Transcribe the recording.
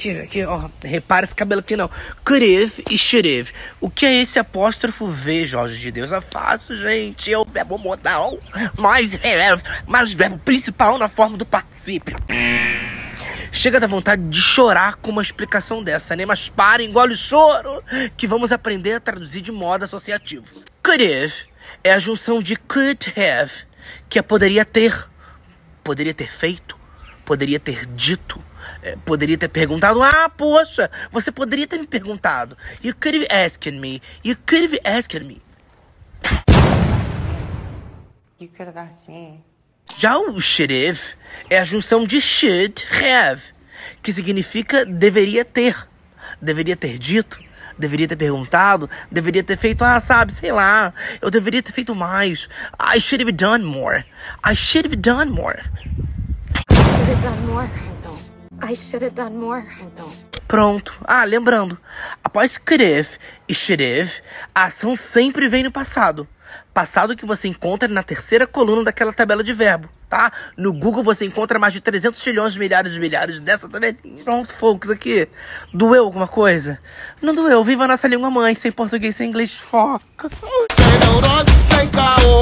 Aqui, aqui, ó. Repara esse cabelo aqui, não. Could've e should've. O que é esse apóstrofo V, Jorge de Deus? É fácil, gente. É o verbo modal. Mais, é, mais verbo principal na forma do particípio. Chega da vontade de chorar com uma explicação dessa, né? Mas para, engole o choro, que vamos aprender a traduzir de modo associativo. Could've é a junção de could have, que é poderia ter, poderia ter feito, poderia ter dito é, poderia ter perguntado, ah, poxa, você poderia ter me perguntado. You could have asked me. You could have asked me. You could have asked me. Já o should have é a junção de should have, que significa deveria ter, deveria ter dito, deveria ter perguntado, deveria ter feito, ah, sabe, sei lá, eu deveria ter feito mais. I should have done more. I should have done more. Pronto. Ah, lembrando, após have e have, a ação sempre vem no passado. Passado que você encontra na terceira coluna daquela tabela de verbo, tá? No Google você encontra mais de 300 trilhões de milhares de milhares dessa tabelinha. Pronto, folks, aqui. Doeu alguma coisa? Não doeu. Viva a nossa língua mãe, sem português, sem inglês, foca. Sem neurose, sem caô.